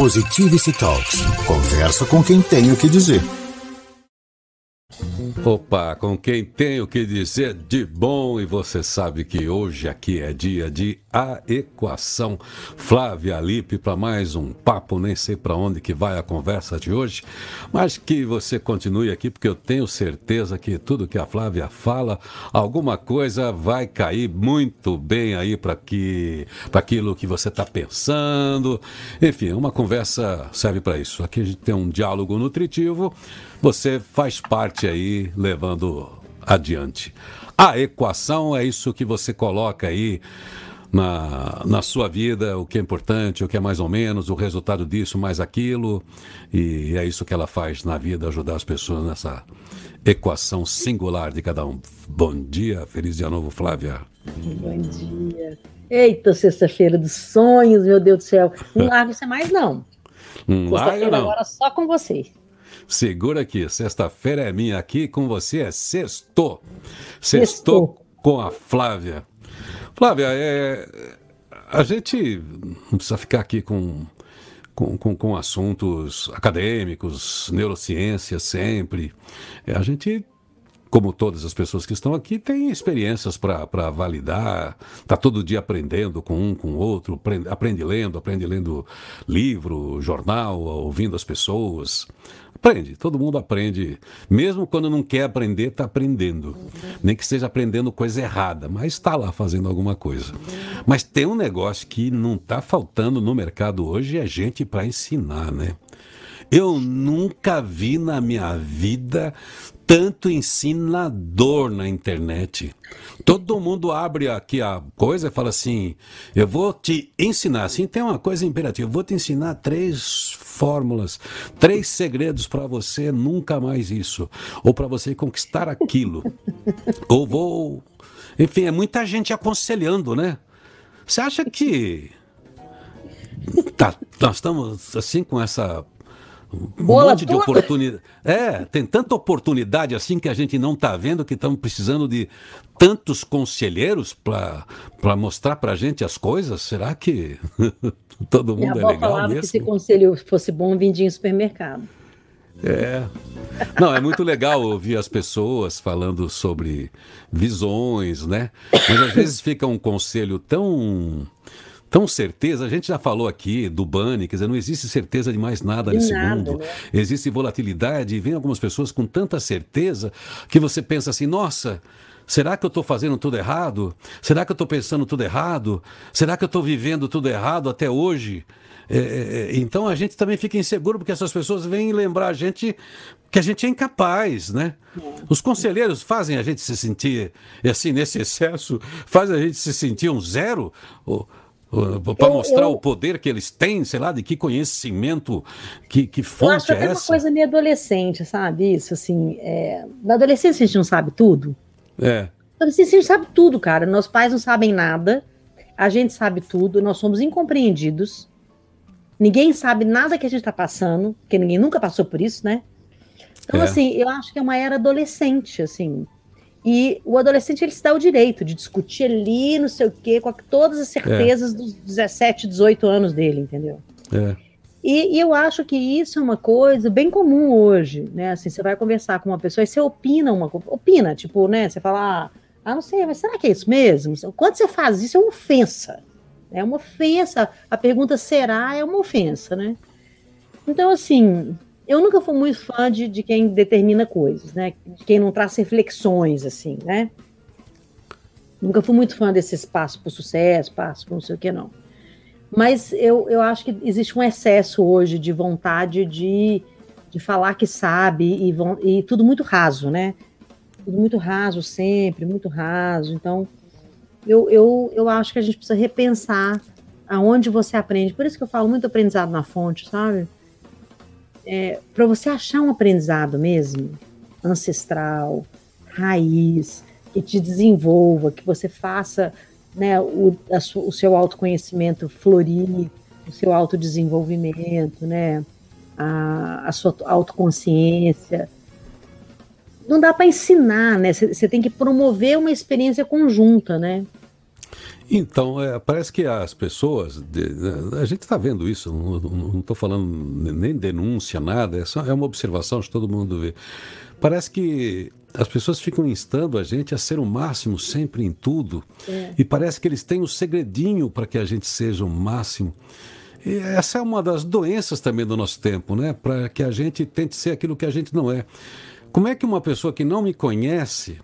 Positivity Talks. Conversa com quem tem o que dizer. Opa, com quem tem o que dizer de bom e você sabe que hoje aqui é dia de a equação. Flávia Alipe para mais um papo, nem sei para onde que vai a conversa de hoje, mas que você continue aqui porque eu tenho certeza que tudo que a Flávia fala, alguma coisa vai cair muito bem aí para que para aquilo que você está pensando. Enfim, uma conversa serve para isso. Aqui a gente tem um diálogo nutritivo. Você faz parte aí levando adiante. A equação é isso que você coloca aí na, na sua vida, o que é importante, o que é mais ou menos, o resultado disso, mais aquilo. E é isso que ela faz na vida, ajudar as pessoas nessa equação singular de cada um. Bom dia, feliz dia novo, Flávia. Bom dia. Eita, sexta-feira dos sonhos, meu Deus do céu. Não largo você mais, não. Não larga, não. agora só com você. Segura aqui, sexta-feira é minha aqui, com você é sexto. Sextou com a Flávia. Flávia, é, a gente não precisa ficar aqui com, com, com, com assuntos acadêmicos, neurociência sempre. É, a gente como todas as pessoas que estão aqui, tem experiências para validar, está todo dia aprendendo com um, com o outro, aprende, aprende lendo, aprende lendo livro, jornal, ouvindo as pessoas. Aprende, todo mundo aprende. Mesmo quando não quer aprender, está aprendendo. Nem que esteja aprendendo coisa errada, mas está lá fazendo alguma coisa. Mas tem um negócio que não está faltando no mercado hoje, é gente para ensinar, né? Eu nunca vi na minha vida tanto ensinador na internet. Todo mundo abre aqui a coisa e fala assim: eu vou te ensinar. Assim, tem uma coisa imperativa: eu vou te ensinar três fórmulas, três segredos para você nunca mais isso, ou para você conquistar aquilo, ou vou. Enfim, é muita gente aconselhando, né? Você acha que. Tá, nós estamos assim com essa um Bola monte de oportunidade. É, tem tanta oportunidade assim que a gente não está vendo que estamos precisando de tantos conselheiros para mostrar para a gente as coisas. Será que todo mundo Minha é legal falava mesmo? Que se conselho fosse bom, vendia em supermercado. É. Não, é muito legal ouvir as pessoas falando sobre visões, né? Mas às vezes fica um conselho tão tão certeza, a gente já falou aqui do Bunny, quer dizer, não existe certeza de mais nada nesse nada, mundo. Né? Existe volatilidade e vem algumas pessoas com tanta certeza que você pensa assim, nossa, Será que eu estou fazendo tudo errado? Será que eu estou pensando tudo errado? Será que eu estou vivendo tudo errado até hoje? É, é, é, então a gente também fica inseguro porque essas pessoas vêm lembrar a gente que a gente é incapaz, né? Os conselheiros fazem a gente se sentir, assim, nesse excesso, fazem a gente se sentir um zero? Ou, para mostrar eu, o poder que eles têm, sei lá, de que conhecimento, que, que fonte eu acho é essa? É uma coisa meio adolescente, sabe? Isso, assim, é... na adolescência a gente não sabe tudo. É. Na adolescência a gente sabe tudo, cara. Nossos pais não sabem nada, a gente sabe tudo, nós somos incompreendidos, ninguém sabe nada que a gente está passando, porque ninguém nunca passou por isso, né? Então, é. assim, eu acho que é uma era adolescente, assim, e o adolescente ele se dá o direito de discutir ali, não sei o quê, com todas as certezas é. dos 17, 18 anos dele, entendeu? É. E, e, eu acho que isso é uma coisa bem comum hoje, né? Assim, você vai conversar com uma pessoa e você opina uma coisa, opina, tipo, né? Você fala, ah, não sei, mas será que é isso mesmo? Quando você faz isso, é uma ofensa. É uma ofensa. A pergunta será é uma ofensa, né? Então, assim, eu nunca fui muito fã de, de quem determina coisas, né? De quem não traz reflexões, assim, né? Nunca fui muito fã desse espaço para sucesso, passo para não sei o que, não. Mas eu, eu acho que existe um excesso hoje de vontade de, de falar que sabe e, e tudo muito raso, né? Tudo muito raso sempre, muito raso. Então, eu, eu, eu acho que a gente precisa repensar aonde você aprende. Por isso que eu falo muito aprendizado na fonte, sabe? É, para você achar um aprendizado mesmo, ancestral, raiz, que te desenvolva, que você faça né, o, a, o seu autoconhecimento florir, o seu autodesenvolvimento, né, a, a sua autoconsciência. Não dá para ensinar, né? Você tem que promover uma experiência conjunta, né? Então, é, parece que as pessoas. De, a gente está vendo isso, não estou falando nem denúncia, nada, é, só, é uma observação que todo mundo vê. Parece que as pessoas ficam instando a gente a ser o máximo sempre em tudo. É. E parece que eles têm um segredinho para que a gente seja o máximo. E essa é uma das doenças também do nosso tempo, né? Para que a gente tente ser aquilo que a gente não é. Como é que uma pessoa que não me conhece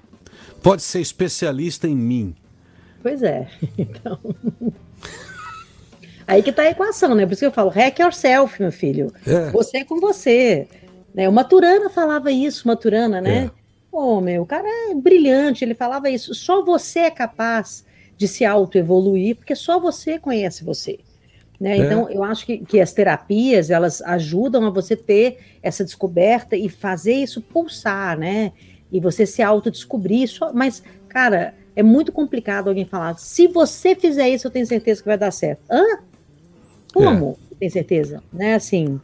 pode ser especialista em mim? Pois é. Então. Aí que está a equação, né? Por isso que eu falo, hack yourself, meu filho. É. Você é com você. Né? O Maturana falava isso, Maturana, né? É. Pô, meu, o cara é brilhante, ele falava isso. Só você é capaz de se auto-evoluir, porque só você conhece você. Né? É. Então, eu acho que, que as terapias, elas ajudam a você ter essa descoberta e fazer isso pulsar, né? E você se autodescobrir. Só, mas, cara, é muito complicado alguém falar, se você fizer isso, eu tenho certeza que vai dar certo. Hã? Como? É. Tem certeza? Né? Assim,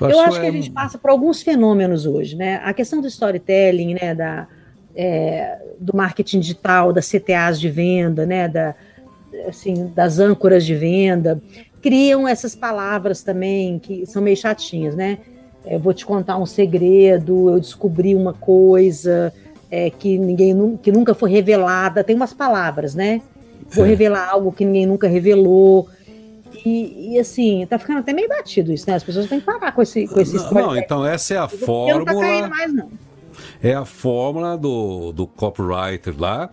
eu, eu acho que a é gente passa por alguns fenômenos hoje, né? A questão do storytelling, né? Da, é, do marketing digital, das CTAs de venda, né? Da, assim, das âncoras de venda, criam essas palavras também que são meio chatinhas, né? Eu vou te contar um segredo, eu descobri uma coisa, é, que ninguém que nunca foi revelada. Tem umas palavras, né? Vou revelar algo que ninguém nunca revelou. E, e, assim, tá ficando até meio batido isso, né? As pessoas têm que parar com esse com esse Não, não então essa é a fórmula. Não tá caindo mais, não. É a fórmula do, do copywriter lá,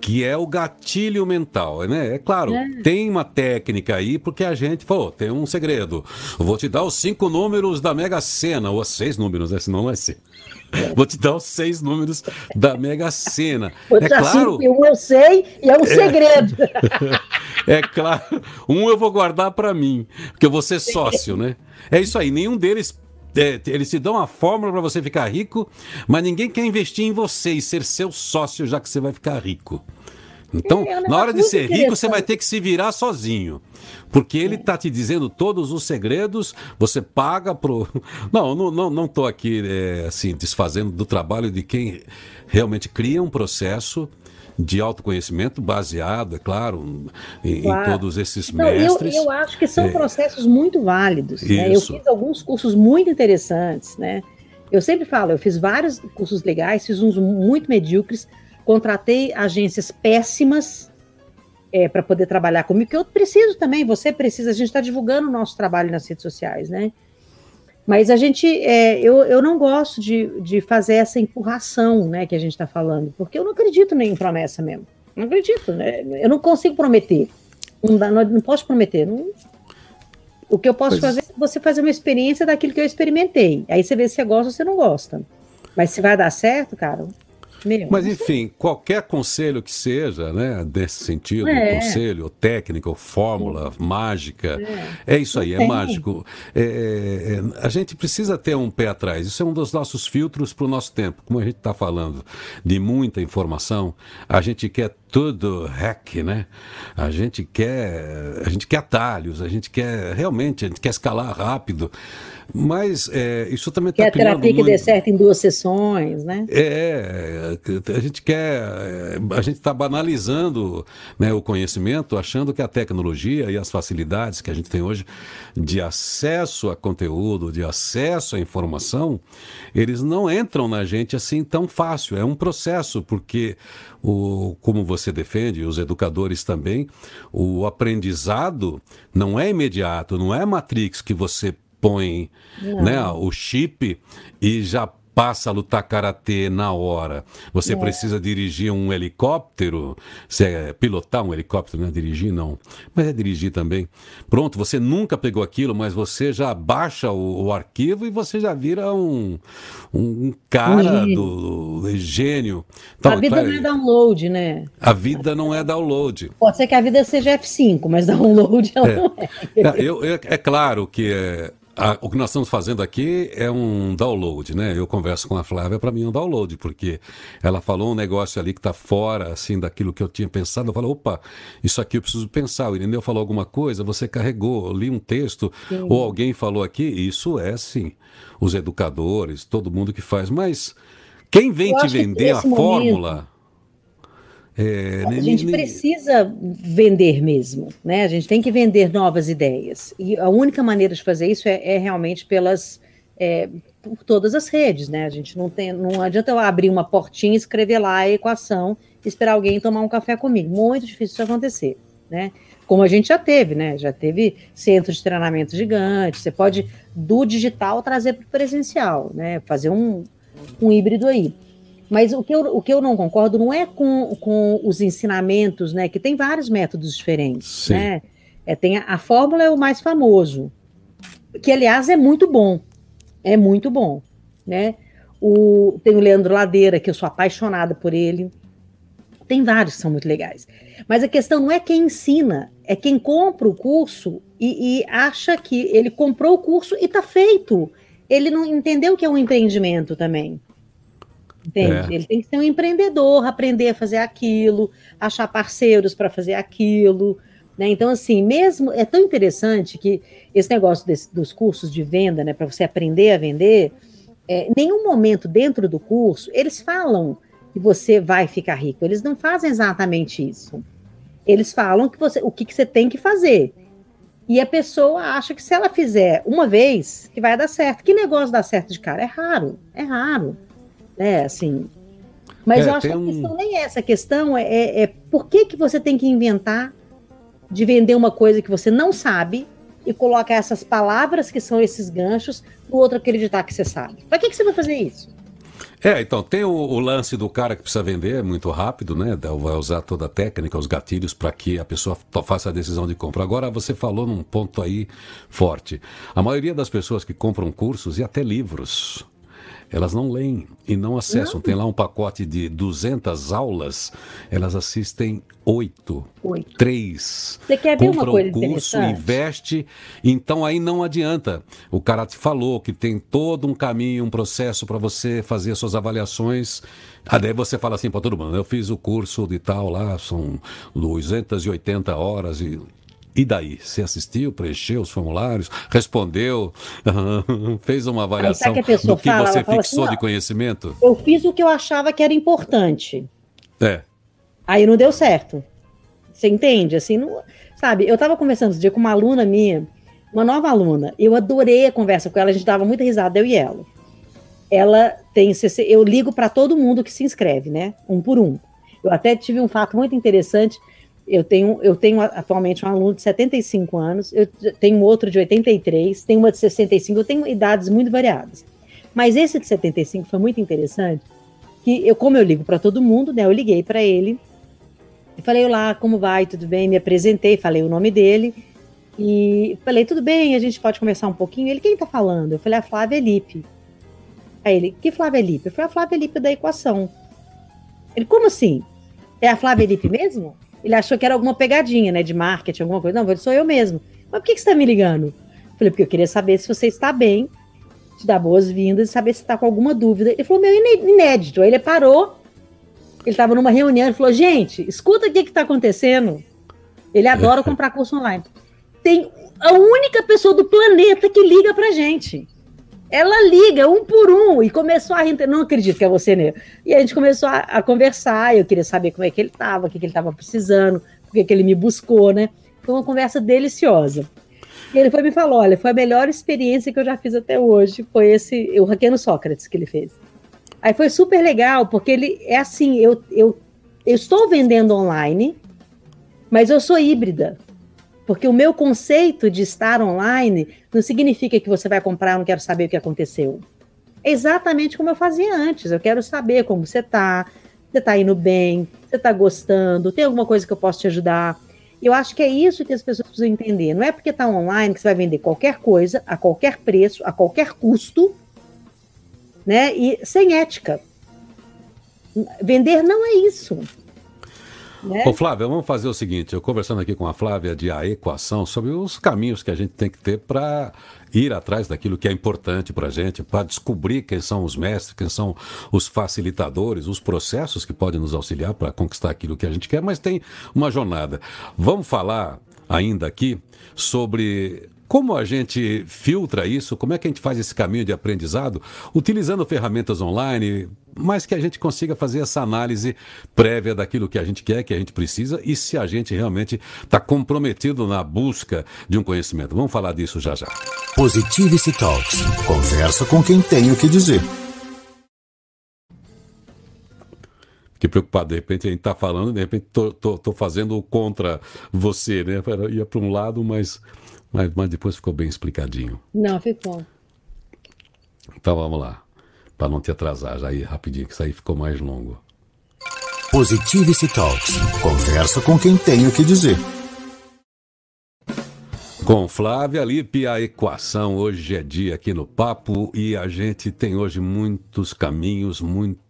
que é o gatilho mental, né? É claro, é. tem uma técnica aí, porque a gente falou, tem um segredo. vou te dar os cinco números da Mega Sena, ou seis números, né? Senão vai ser. Vou te dar os seis números da Mega Sena. Vou é claro. Um eu sei e é um é, segredo. É claro. Um eu vou guardar para mim, porque eu vou ser sócio, né? É isso aí. Nenhum deles é, eles te dão uma fórmula para você ficar rico, mas ninguém quer investir em você e ser seu sócio já que você vai ficar rico. Então, é, na hora de ser rico, você vai ter que se virar sozinho. Porque ele está te dizendo todos os segredos, você paga pro. Não, não, não, não tô aqui é, assim, desfazendo do trabalho de quem realmente cria um processo de autoconhecimento baseado, é claro, em, claro. em todos esses não, mestres. Eu, eu, acho que são é, processos muito válidos. Né? Eu fiz alguns cursos muito interessantes, né? Eu sempre falo, eu fiz vários cursos legais, fiz uns muito medíocres, contratei agências péssimas é, para poder trabalhar comigo, que eu preciso também, você precisa, a gente está divulgando o nosso trabalho nas redes sociais, né? Mas a gente, é, eu, eu não gosto de, de fazer essa empurração, né, que a gente está falando, porque eu não acredito nem em promessa mesmo. Não acredito, né? Eu não consigo prometer. Não, dá, não, não posso prometer. Não... O que eu posso pois... fazer é você fazer uma experiência daquilo que eu experimentei. Aí você vê se você gosta ou se não gosta. Mas se vai dar certo, cara, meu, Mas enfim, qualquer conselho que seja, né, desse sentido, é. conselho, técnica, fórmula, Sim. mágica, é. é. isso aí, é mágico. É, é, é, a gente precisa ter um pé atrás. Isso é um dos nossos filtros para o nosso tempo. Como a gente está falando de muita informação, a gente quer tudo hack, né? A gente quer, a gente quer atalhos, a gente quer realmente, a gente quer escalar rápido. Mas é, isso também está criando... Quer terapia muito... que dê certo em duas sessões, né? É, a gente quer... A gente está banalizando né, o conhecimento, achando que a tecnologia e as facilidades que a gente tem hoje de acesso a conteúdo, de acesso à informação, eles não entram na gente assim tão fácil. É um processo, porque, o, como você defende, os educadores também, o aprendizado não é imediato, não é Matrix que você põe né, o chip e já passa a lutar karatê na hora. Você é. precisa dirigir um helicóptero, você é pilotar um helicóptero, não é dirigir não, mas é dirigir também. Pronto, você nunca pegou aquilo, mas você já baixa o, o arquivo e você já vira um, um cara um do, do, gênio. Então, a vida claro, não é download, né? A vida não é download. Pode ser que a vida seja F5, mas download ela é. não é. é eu, é, é claro que é, a, o que nós estamos fazendo aqui é um download, né? Eu converso com a Flávia, para mim é um download, porque ela falou um negócio ali que está fora, assim, daquilo que eu tinha pensado. Eu falo, opa, isso aqui eu preciso pensar. O Irineu falou alguma coisa, você carregou, li um texto, sim. ou alguém falou aqui. Isso é, sim, os educadores, todo mundo que faz. Mas quem vem eu te vender a momento... fórmula É, a gente precisa vender mesmo, né? A gente tem que vender novas ideias. E a única maneira de fazer isso é, é realmente pelas é, por todas as redes, né? A gente não tem, não adianta eu abrir uma portinha, escrever lá a equação, esperar alguém tomar um café comigo. Muito difícil isso acontecer, né? Como a gente já teve, né? Já teve centros de treinamento gigantes. Você pode do digital trazer para o presencial, né? Fazer um, um híbrido aí. Mas o que, eu, o que eu não concordo não é com, com os ensinamentos, né? Que tem vários métodos diferentes, Sim. né? É, tem a, a fórmula é o mais famoso, que aliás é muito bom, é muito bom, né? O, tem o Leandro Ladeira, que eu sou apaixonada por ele. Tem vários que são muito legais. Mas a questão não é quem ensina, é quem compra o curso e, e acha que ele comprou o curso e está feito. Ele não entendeu que é um empreendimento também. Entende? É. Ele tem que ser um empreendedor, aprender a fazer aquilo, achar parceiros para fazer aquilo. Né? Então, assim, mesmo é tão interessante que esse negócio desse, dos cursos de venda, né, para você aprender a vender, é, nenhum momento dentro do curso eles falam que você vai ficar rico. Eles não fazem exatamente isso. Eles falam que você, o que, que você tem que fazer. E a pessoa acha que se ela fizer uma vez, que vai dar certo. Que negócio dá certo de cara? É raro, é raro né? Assim. Mas é, eu acho que a questão nem é essa. A questão é, é, é por que, que você tem que inventar de vender uma coisa que você não sabe e colocar essas palavras que são esses ganchos para o outro acreditar que você sabe. Para que, que você vai fazer isso? É, então, tem o, o, lance do cara que precisa vender muito rápido, né? Vai usar toda a técnica, os gatilhos, para que a pessoa faça a decisão de compra. Agora, você falou num ponto aí forte. A maioria das pessoas que compram cursos e até livros elas não leem e não acessam. Não. Tem lá um pacote de 200 aulas, elas assistem oito, três. Você quer ver uma coisa curso, investe, então aí não adianta. O cara te falou que tem todo um caminho, um processo para você fazer suas avaliações. Aí daí você fala assim para todo mundo, eu fiz o curso de tal lá, são 280 horas e e daí? Você assistiu, preencheu os formulários, respondeu, fez uma avaliação que do que fala? você fixou assim, de conhecimento? Eu fiz o que eu achava que era importante. É. Aí não deu certo. Você entende? Assim, não, sabe? Eu estava conversando esse dia com uma aluna minha, uma nova aluna. Eu adorei a conversa com ela, a gente dava muita risada, eu e ela. Ela tem CC, eu ligo para todo mundo que se inscreve, né? Um por um. Eu até tive um fato muito interessante eu tenho, eu tenho atualmente um aluno de 75 anos, eu tenho outro de 83, tenho uma de 65, eu tenho idades muito variadas. Mas esse de 75 foi muito interessante, que eu, como eu ligo para todo mundo, né, eu liguei para ele, e falei, olá, como vai, tudo bem? Me apresentei, falei o nome dele, e falei, tudo bem, a gente pode conversar um pouquinho? Ele, quem está falando? Eu falei, a Flávia Lipe. Aí ele, que Flávia Lipe? Eu falei, a Flávia Lipe da equação. Ele, como assim? É a Flávia Lipe mesmo? Ele achou que era alguma pegadinha, né? De marketing, alguma coisa. Não, sou eu mesmo. Mas por que, que você está me ligando? Falei, porque eu queria saber se você está bem, te dar boas-vindas saber se está com alguma dúvida. Ele falou, meu, inédito. Aí ele parou, ele estava numa reunião, e falou, gente, escuta o que está acontecendo. Ele adora comprar curso online. Tem a única pessoa do planeta que liga pra gente. Ela liga um por um e começou a rir. Não acredito que é você, né? E a gente começou a, a conversar. Eu queria saber como é que ele estava, o que, que ele estava precisando, por que, que ele me buscou, né? Foi uma conversa deliciosa. E ele foi me falou: olha, foi a melhor experiência que eu já fiz até hoje. Foi esse, o Hackeando Sócrates que ele fez. Aí foi super legal, porque ele é assim: eu, eu, eu estou vendendo online, mas eu sou híbrida. Porque o meu conceito de estar online não significa que você vai comprar, eu não quero saber o que aconteceu. É exatamente como eu fazia antes. Eu quero saber como você está, você está indo bem, você está gostando, tem alguma coisa que eu posso te ajudar. Eu acho que é isso que as pessoas precisam entender. Não é porque está online que você vai vender qualquer coisa, a qualquer preço, a qualquer custo, né? E sem ética. Vender não é isso. Né? Ô, Flávia, vamos fazer o seguinte: eu conversando aqui com a Flávia de A Equação sobre os caminhos que a gente tem que ter para ir atrás daquilo que é importante para a gente, para descobrir quem são os mestres, quem são os facilitadores, os processos que podem nos auxiliar para conquistar aquilo que a gente quer, mas tem uma jornada. Vamos falar ainda aqui sobre como a gente filtra isso? Como é que a gente faz esse caminho de aprendizado? Utilizando ferramentas online, mas que a gente consiga fazer essa análise prévia daquilo que a gente quer, que a gente precisa e se a gente realmente está comprometido na busca de um conhecimento. Vamos falar disso já já. Positivity Talks. Conversa com quem tem o que dizer. Fiquei preocupado, de repente a gente está falando, de repente estou fazendo contra você, né? Ia para um lado, mas, mas, mas depois ficou bem explicadinho. Não, ficou. Então vamos lá para não te atrasar, já ir rapidinho, que isso aí ficou mais longo. Positivity Talks. Conversa com quem tem o que dizer. Com Flávia Lipe, a equação hoje é dia aqui no Papo e a gente tem hoje muitos caminhos,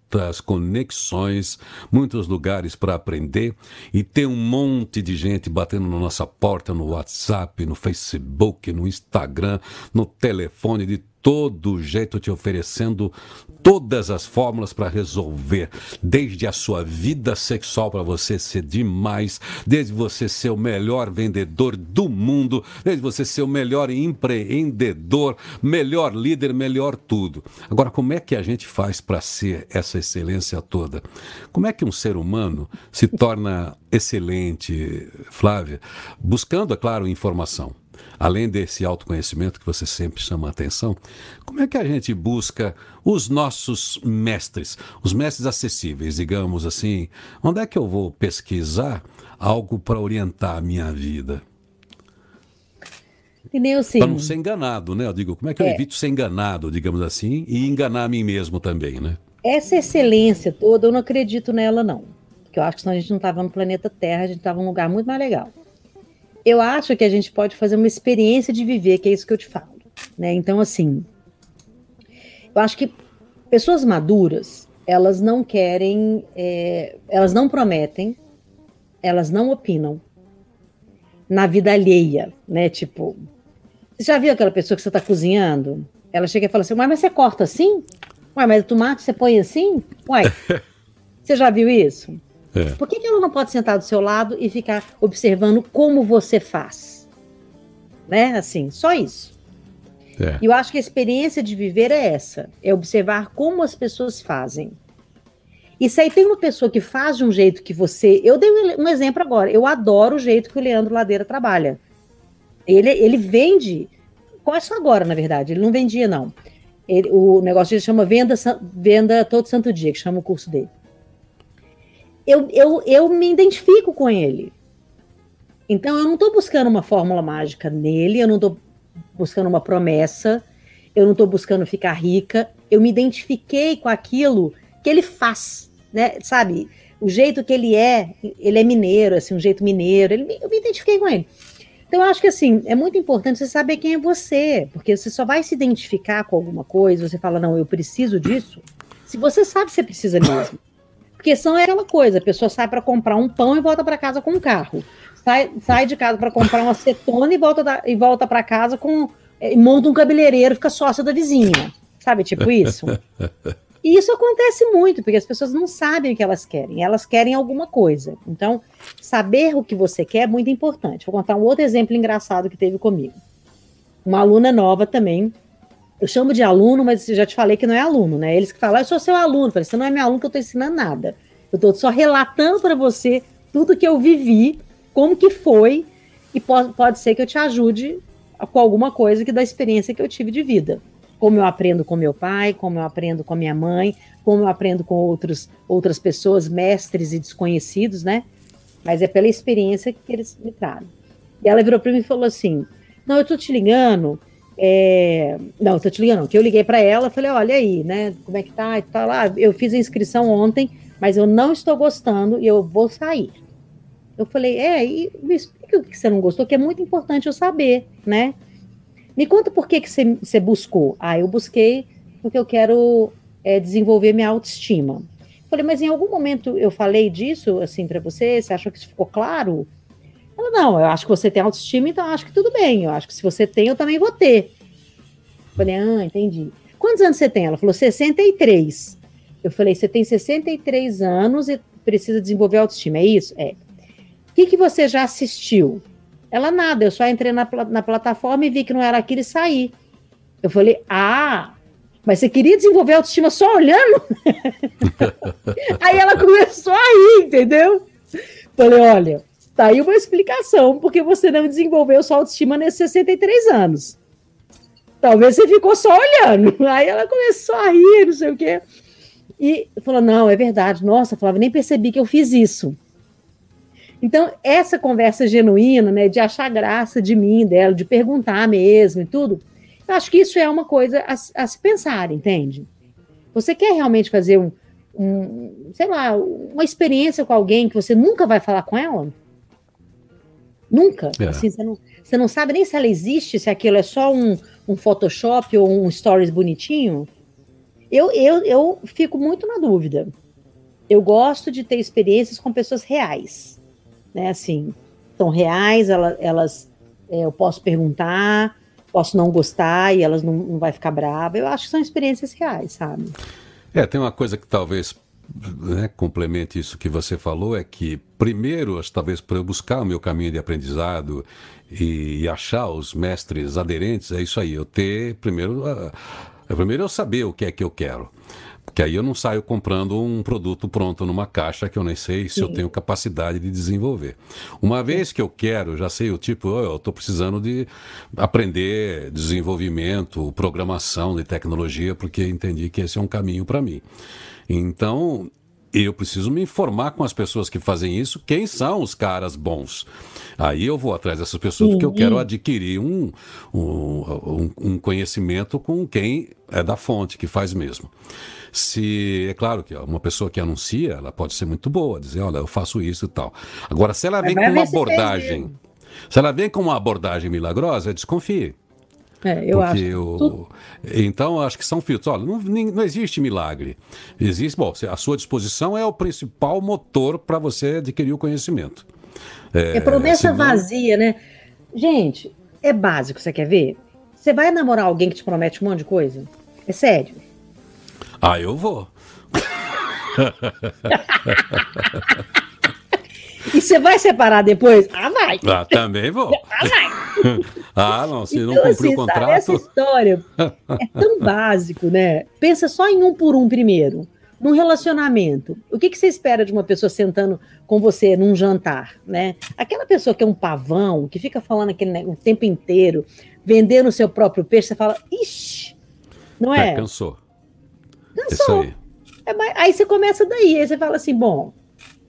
muitas conexões, muitos lugares para aprender. E tem um monte de gente batendo na nossa porta no WhatsApp, no Facebook, no Instagram, no telefone de todo jeito te oferecendo todas as fórmulas para resolver, desde a sua vida sexual para você ser demais, desde você ser o melhor vendedor do mundo, desde você ser o melhor empreendedor, melhor líder, melhor tudo. Agora, como é que a gente faz para ser essa excelência toda? Como é que um ser humano se torna excelente, Flávia? Buscando, é claro, informação além desse autoconhecimento que você sempre chama a atenção, como é que a gente busca os nossos mestres, os mestres acessíveis, digamos assim? Onde é que eu vou pesquisar algo para orientar a minha vida? Para não ser enganado, né? Eu digo, como é que eu é. evito ser enganado, digamos assim, e enganar a mim mesmo também, né? Essa excelência toda, eu não acredito nela, não. Porque eu acho que senão a gente não estava no planeta Terra, a gente estava num lugar muito mais legal eu acho que a gente pode fazer uma experiência de viver, que é isso que eu te falo. Né? Então, assim, eu acho que pessoas maduras, elas não querem, é, elas não prometem, elas não opinam na vida alheia, né? Tipo, você já viu aquela pessoa que você está cozinhando? Ela chega e fala assim, mas você corta assim? Ué, mas o tomate você põe assim? Ué, você já viu isso? É. Por que, que ela não pode sentar do seu lado e ficar observando como você faz? Né? Assim, só isso. É. E eu acho que a experiência de viver é essa: é observar como as pessoas fazem. E se aí tem uma pessoa que faz de um jeito que você. Eu dei um exemplo agora. Eu adoro o jeito que o Leandro Ladeira trabalha. Ele, ele vende. Começou agora, na verdade. Ele não vendia, não. Ele, o negócio dele chama Venda, Venda Todo Santo Dia, que chama o curso dele eu, eu, eu me identifico com ele. Então eu não estou buscando uma fórmula mágica nele, eu não estou buscando uma promessa, eu não estou buscando ficar rica, eu me identifiquei com aquilo que ele faz, né? Sabe? O jeito que ele é, ele é mineiro, assim, um jeito mineiro, ele, eu me identifiquei com ele. Então, eu acho que assim, é muito importante você saber quem é você, porque você só vai se identificar com alguma coisa, você fala, não, eu preciso disso, se você sabe que você precisa mesmo. Porque são é aquela coisa, a pessoa sai para comprar um pão e volta para casa com um carro. Sai, sai de casa para comprar uma acetona e volta, da, e volta para casa com. E monta um cabeleireiro, fica sócia da vizinha. Sabe, tipo isso? E isso acontece muito, porque as pessoas não sabem o que elas querem, elas querem alguma coisa. Então, saber o que você quer é muito importante. Vou contar um outro exemplo engraçado que teve comigo. Uma aluna nova também, eu chamo de aluno, mas já te falei que não é aluno, né? Eles que falam, eu sou seu aluno. Eu falei, você não é meu aluno que eu estou ensinando nada. Eu estou só relatando para você tudo que eu vivi, como que foi, e pode, pode ser que eu te ajude com alguma coisa que da experiência que eu tive de vida. Como eu aprendo com meu pai, como eu aprendo com minha mãe, como eu aprendo com outros, outras pessoas, mestres e desconhecidos, né? Mas é pela experiência que eles me trazem. E ela virou para mim e falou assim: Não, eu estou te ligando é... Não, tô te ligando, que eu liguei para ela, falei, olha aí, né? Como é que tá? Tá lá. Eu fiz a inscrição ontem, mas eu não estou gostando e eu vou sair. Eu falei, é, e me explica o que você não gostou, que é muito importante eu saber, né? Me conta por que, que você, você buscou. Ah, eu busquei porque eu quero é, desenvolver minha autoestima. falei, mas em algum momento eu falei disso, assim, para você? Você achou que isso ficou claro? Ela, não, eu acho que você tem autoestima, então acho que tudo bem. Eu acho que se você tem, eu também vou ter. Eu falei, ah, entendi. Quantos anos você tem? Ela falou, 63. Eu falei, você tem 63 anos e precisa desenvolver autoestima, é isso? É. O que, que você já assistiu? Ela nada, eu só entrei na, na plataforma e vi que não era aquilo e saí. Eu falei, ah, mas você queria desenvolver autoestima só olhando? aí ela começou a rir, entendeu? Falei, olha, tá aí uma explicação porque você não desenvolveu sua autoestima nesses 63 anos. Talvez você ficou só olhando. Aí ela começou a rir, não sei o quê. E falou: não, é verdade. Nossa, Flávia, nem percebi que eu fiz isso. Então, essa conversa genuína, né, de achar graça de mim, dela, de perguntar mesmo e tudo, eu acho que isso é uma coisa a, a se pensar, entende? Você quer realmente fazer um, um, sei lá, uma experiência com alguém que você nunca vai falar com ela? Nunca. É. Assim, você, não, você não sabe nem se ela existe, se aquilo é só um, um Photoshop ou um Stories bonitinho. Eu, eu, eu fico muito na dúvida. Eu gosto de ter experiências com pessoas reais. Né? Assim, são reais, elas, elas é, eu posso perguntar, posso não gostar e elas não, não vai ficar brava. Eu acho que são experiências reais, sabe? É, tem uma coisa que talvez né, complemente isso que você falou, é que primeiro, talvez para eu buscar o meu caminho de aprendizado e, e, achar os mestres aderentes, é isso aí, eu ter primeiro, uh, primeiro eu saber o que é que eu quero. Porque aí eu não saio comprando um produto pronto numa caixa que eu nem sei se Sim. eu tenho capacidade de desenvolver. Uma vez que eu quero, já sei o tipo, oh, eu estou precisando de aprender desenvolvimento, programação de tecnologia, porque entendi que esse é um caminho para mim. Então, eu preciso me informar com as pessoas que fazem isso, quem são os caras bons. Aí eu vou atrás dessas pessoas porque eu quero adquirir um, um, um, conhecimento com quem é da fonte, que faz mesmo. Se é claro que uma pessoa que anuncia, ela pode ser muito boa, dizer, olha, eu faço isso e tal. Agora, se ela vem com uma abordagem, se ela vem com uma abordagem milagrosa, desconfie. É, eu acho. Eu... Então, acho que são filtros. Olha, não, não existe milagre. Existe, bom, a sua disposição é o principal motor para você adquirir o conhecimento. É, é promessa senão... vazia, né? Gente, é básico, você quer ver? Você vai namorar alguém que te promete um monte de coisa? É sério? Ah, eu vou. E você vai separar depois? Ah, vai. Ah, também vou. Ah, vai. ah, não, se então, não cumprir assim, o contrato. Sabe, essa história é tão básico, né? Pensa só em um por um primeiro. Num relacionamento, o que, que você espera de uma pessoa sentando com você num jantar, né? Aquela pessoa que é um pavão, que fica falando aquele o tempo inteiro, vendendo o seu próprio peixe, você fala, ixi, não é? é cansou. Cansou. Aí. É, aí você começa daí, aí você fala assim, bom,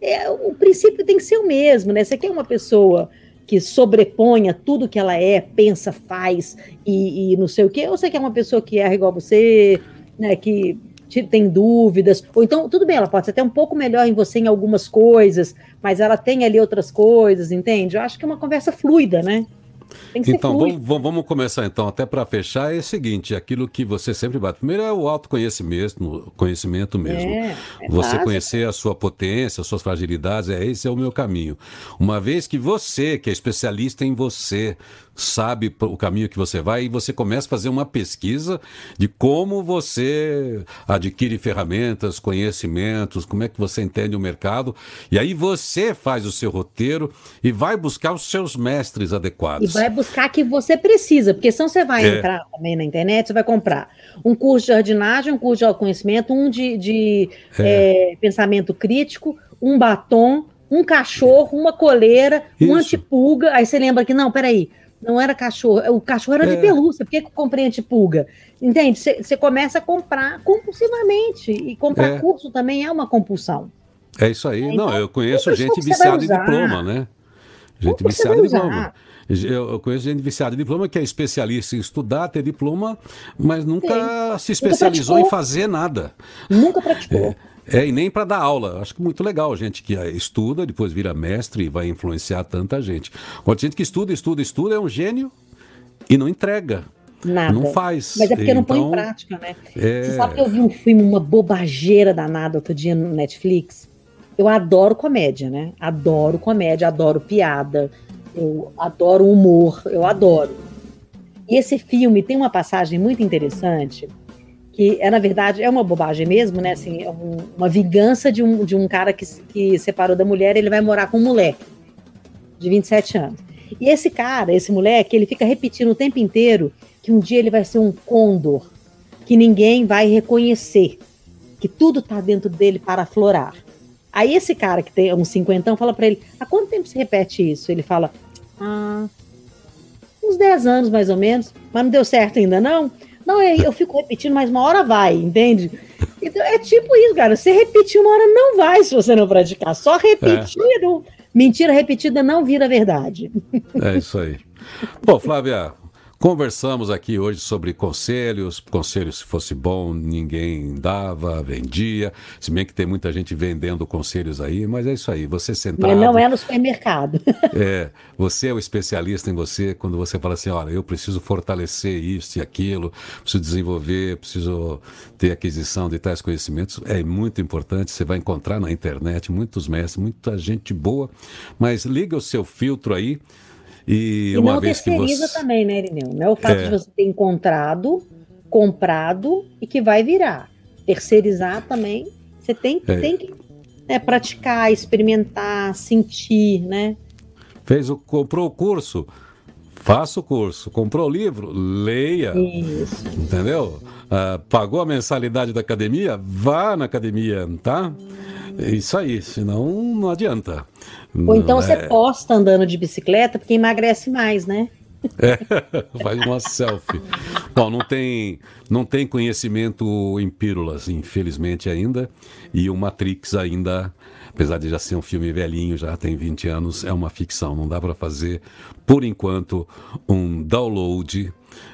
é, o princípio tem que ser o mesmo, né? Você quer uma pessoa que sobreponha tudo que ela é, pensa, faz e, e não sei o quê, ou você quer uma pessoa que é igual você, né? Que tem dúvidas, ou então, tudo bem, ela pode ser até um pouco melhor em você em algumas coisas, mas ela tem ali outras coisas, entende? Eu acho que é uma conversa fluida, né? Então, vamos, vamos, começar então, até para fechar, é o seguinte, aquilo que você sempre bate. Primeiro é o autoconhecimento conhecimento mesmo. É, é você básico. conhecer a sua potência, as suas fragilidades, é esse é o meu caminho. Uma vez que você, que é especialista em você, sabe o caminho que você vai e você começa a fazer uma pesquisa de como você adquire ferramentas, conhecimentos, como é que você entende o mercado. E aí você faz o seu roteiro e vai buscar os seus mestres adequados. Vai buscar que você precisa, porque senão você vai é. entrar também na internet, você vai comprar um curso de jardinagem, um curso de autoconhecimento, um de, de é. É, pensamento crítico, um batom, um cachorro, uma coleira, Isso. um antipulga. Aí você lembra que, não, peraí, não era cachorro, o cachorro era é. de pelúcia, por que, que eu comprei antipulga? Entende? Você começa a comprar compulsivamente, e comprar é. curso também é uma compulsão. É isso aí. É, então, não, eu conheço gente viciada em diploma, né? Gente viciada em diploma. Eu conheço gente viciada em diploma que é especialista em estudar, ter diploma, mas nunca Sim. se especializou nunca em fazer nada. Nunca praticou. É. É, e nem para dar aula. Acho que muito legal, gente que estuda, depois vira mestre e vai influenciar tanta gente. Quando gente que estuda, estuda, estuda, é um gênio e não entrega. Nada. Não faz. Mas é porque então, não põe em então, prática, né? É... Você sabe que eu vi um filme, uma bobageira danada outro dia no Netflix? Eu adoro comédia, né? Adoro comédia, adoro piada, eu adoro humor, eu adoro. E esse filme tem uma passagem muito interessante que é, na verdade, é uma bobagem mesmo, né? Assim, é um, uma vingança de um, de um cara que, que separou da mulher ele vai morar com um moleque de 27 anos. E esse cara, esse moleque, ele fica repetindo o tempo inteiro que um dia ele vai ser um condor, que ninguém vai reconhecer, que tudo tá dentro dele para aflorar. Aí esse cara que tem uns cinquentão fala para ele: há quanto tempo você repete isso? Ele fala: ah, uns 10 anos mais ou menos, mas não deu certo ainda não. Não, eu fico repetindo, mas uma hora vai, entende? Então é tipo isso, cara. Você repetir uma hora não vai se você não praticar. Só repetir. É. Mentira repetida não vira verdade. É isso aí. Bom, Flávia, Conversamos aqui hoje sobre conselhos. Conselho, se fosse bom, ninguém dava, vendia. Se bem que tem muita gente vendendo conselhos aí, mas é isso aí. Você sentado. Mas não é no supermercado. É, você é o especialista em você quando você fala assim: olha, eu preciso fortalecer isso e aquilo, preciso desenvolver, preciso ter aquisição de tais conhecimentos. É muito importante. Você vai encontrar na internet muitos mestres, muita gente boa, mas liga o seu filtro aí e, e uma não vez terceiriza que você... também, né, Irineu? Não é o fato é. de você ter encontrado, comprado e que vai virar. Terceirizar também, você tem, é. tem que né, praticar, experimentar, sentir, né? Fez o, comprou o curso, faça o curso. Comprou o livro, leia. Isso. Entendeu? Uh, pagou a mensalidade da academia, vá na academia, tá? Isso aí, senão não adianta. Ou então você é... posta andando de bicicleta porque emagrece mais, né? É, faz uma selfie. Bom, não tem, não tem conhecimento em pílulas, infelizmente ainda. E o Matrix ainda, apesar de já ser um filme velhinho, já tem 20 anos, é uma ficção. Não dá para fazer, por enquanto, um download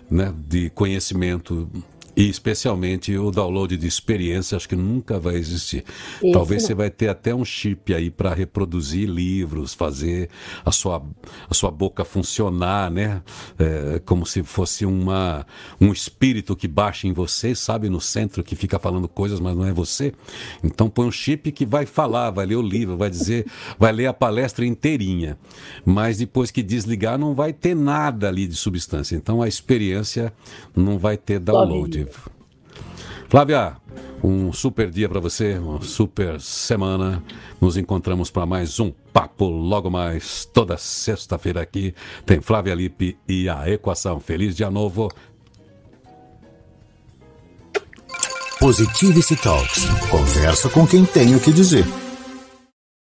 né, de conhecimento e especialmente o download de experiência, acho que nunca vai existir. Isso Talvez não. você vai ter até um chip aí para reproduzir livros, fazer a sua, a sua boca funcionar, né? É, como se fosse uma, um espírito que baixa em você, sabe, no centro, que fica falando coisas, mas não é você. Então põe um chip que vai falar, vai ler o livro, vai dizer, vai ler a palestra inteirinha. Mas depois que desligar, não vai ter nada ali de substância. Então a experiência não vai ter download. Flávia, um super dia para você, uma super semana. Nos encontramos para mais um papo logo mais toda sexta-feira aqui. Tem Flávia Lipe e a Equação. Feliz dia novo. Positivity Talks. Conversa com quem tem o que dizer.